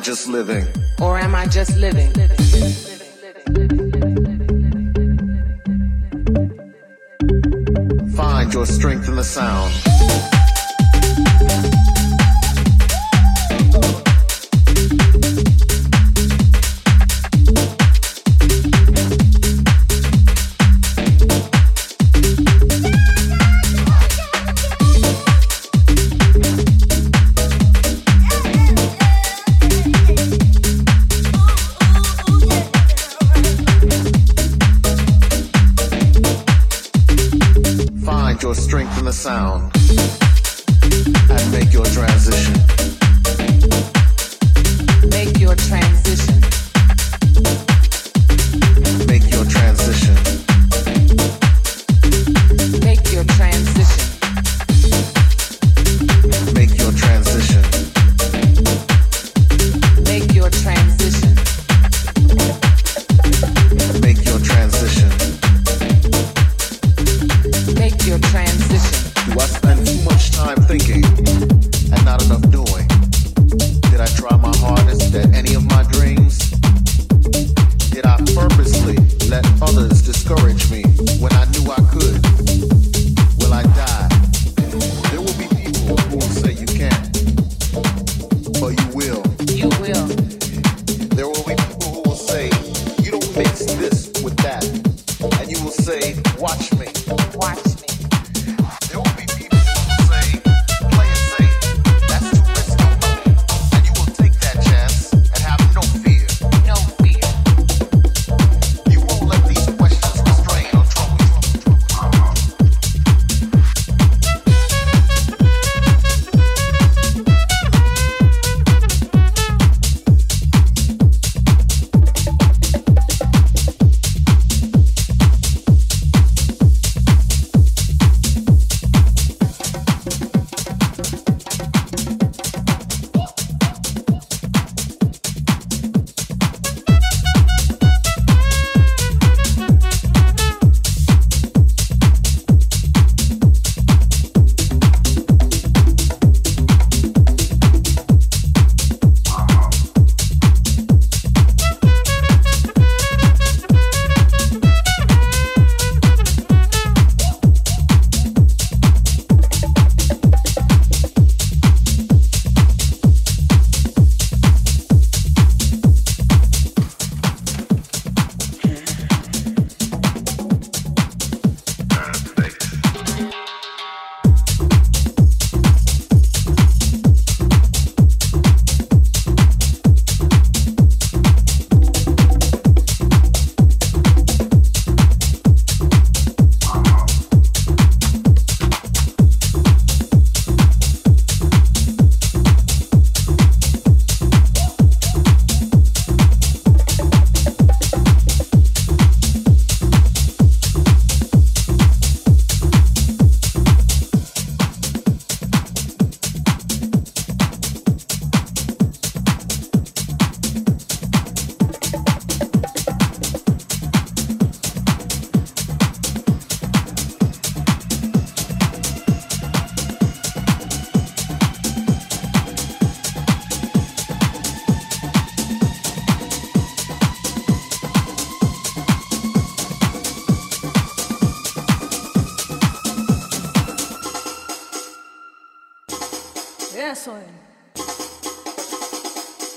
just living? Or am I just living? Find your strength in the sound. Do I spend too much time thinking and not enough doing? Did I try my hardest at any of my dreams? Did I purposely let others discourage me?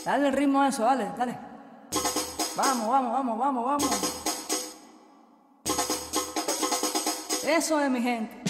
Dale el ritmo a eso, dale, dale. Vamos, vamos, vamos, vamos, vamos. Eso es mi gente.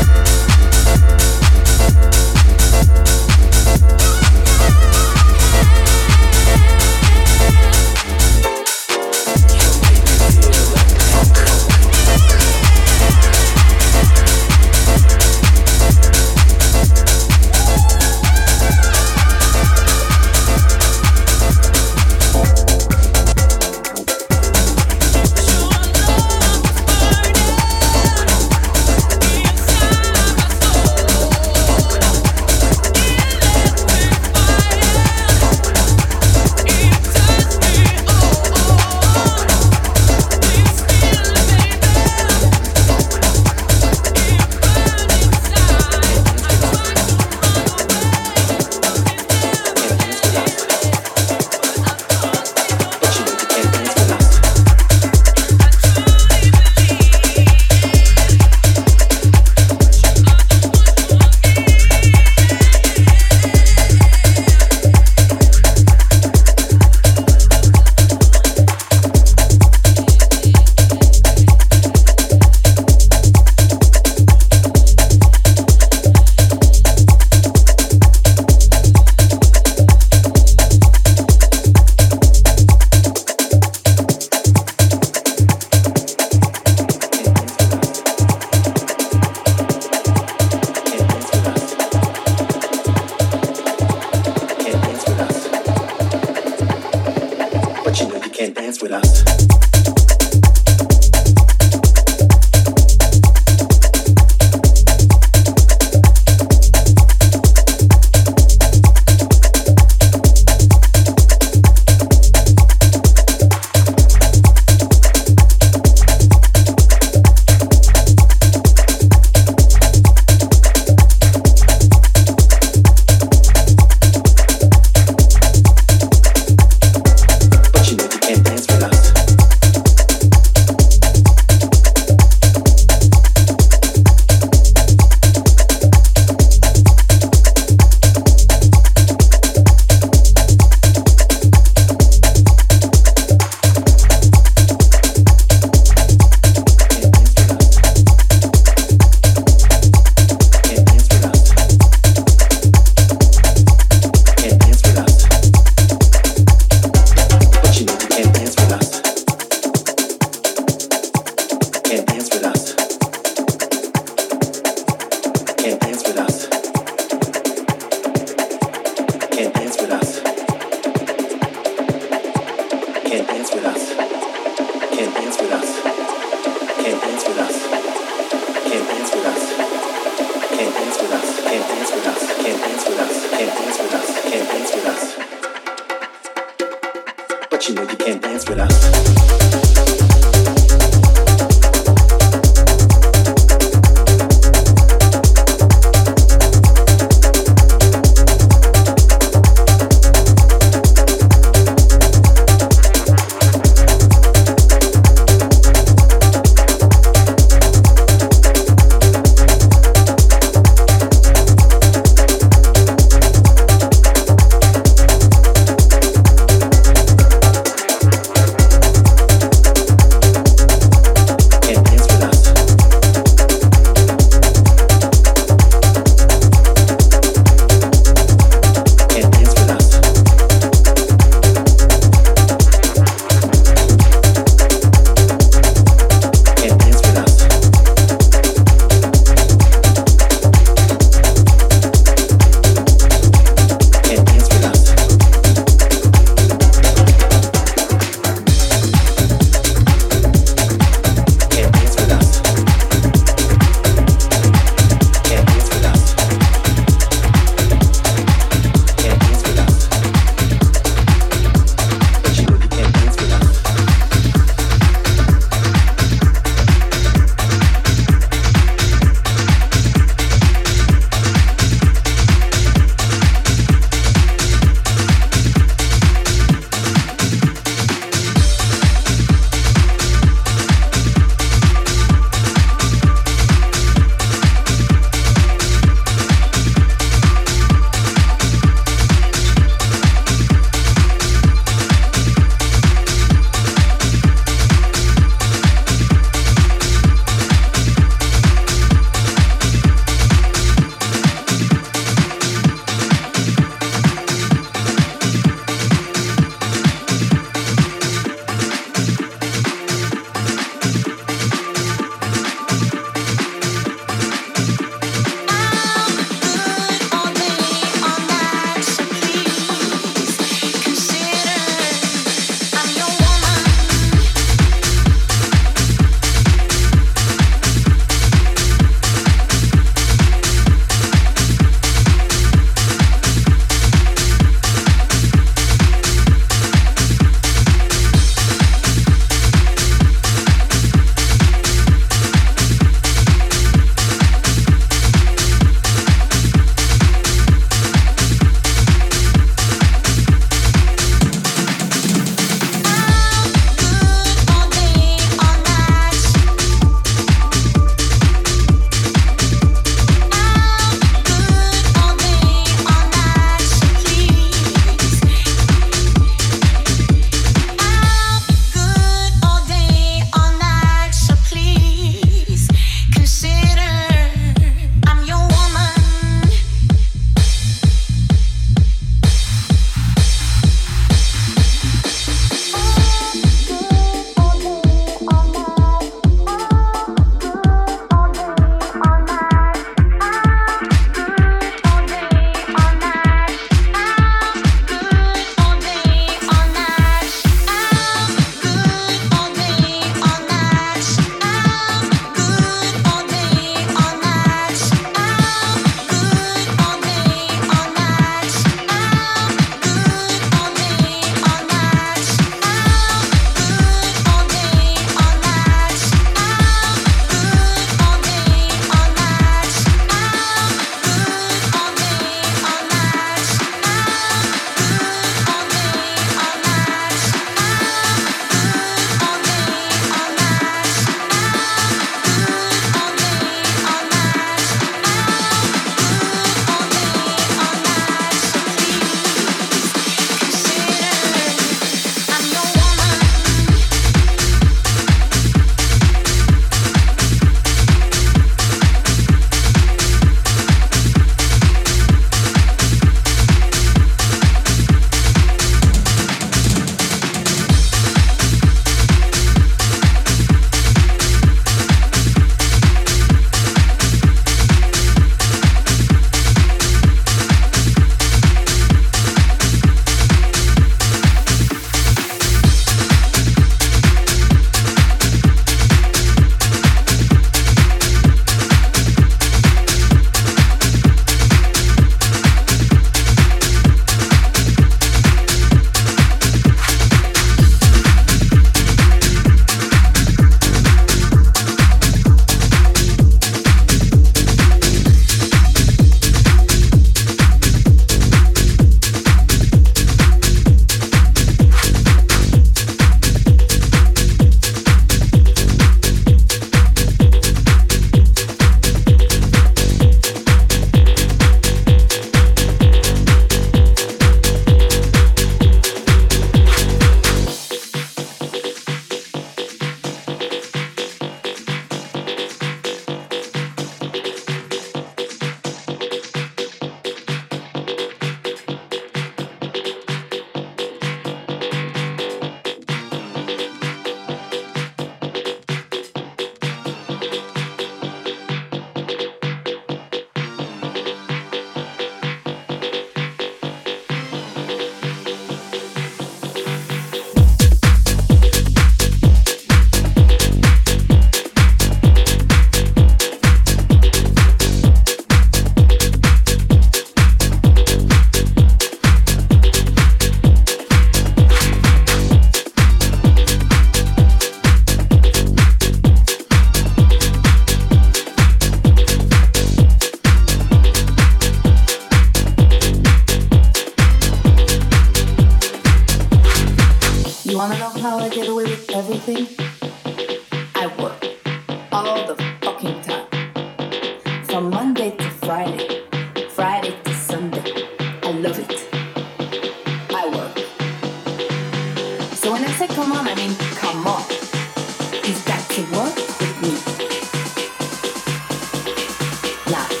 love.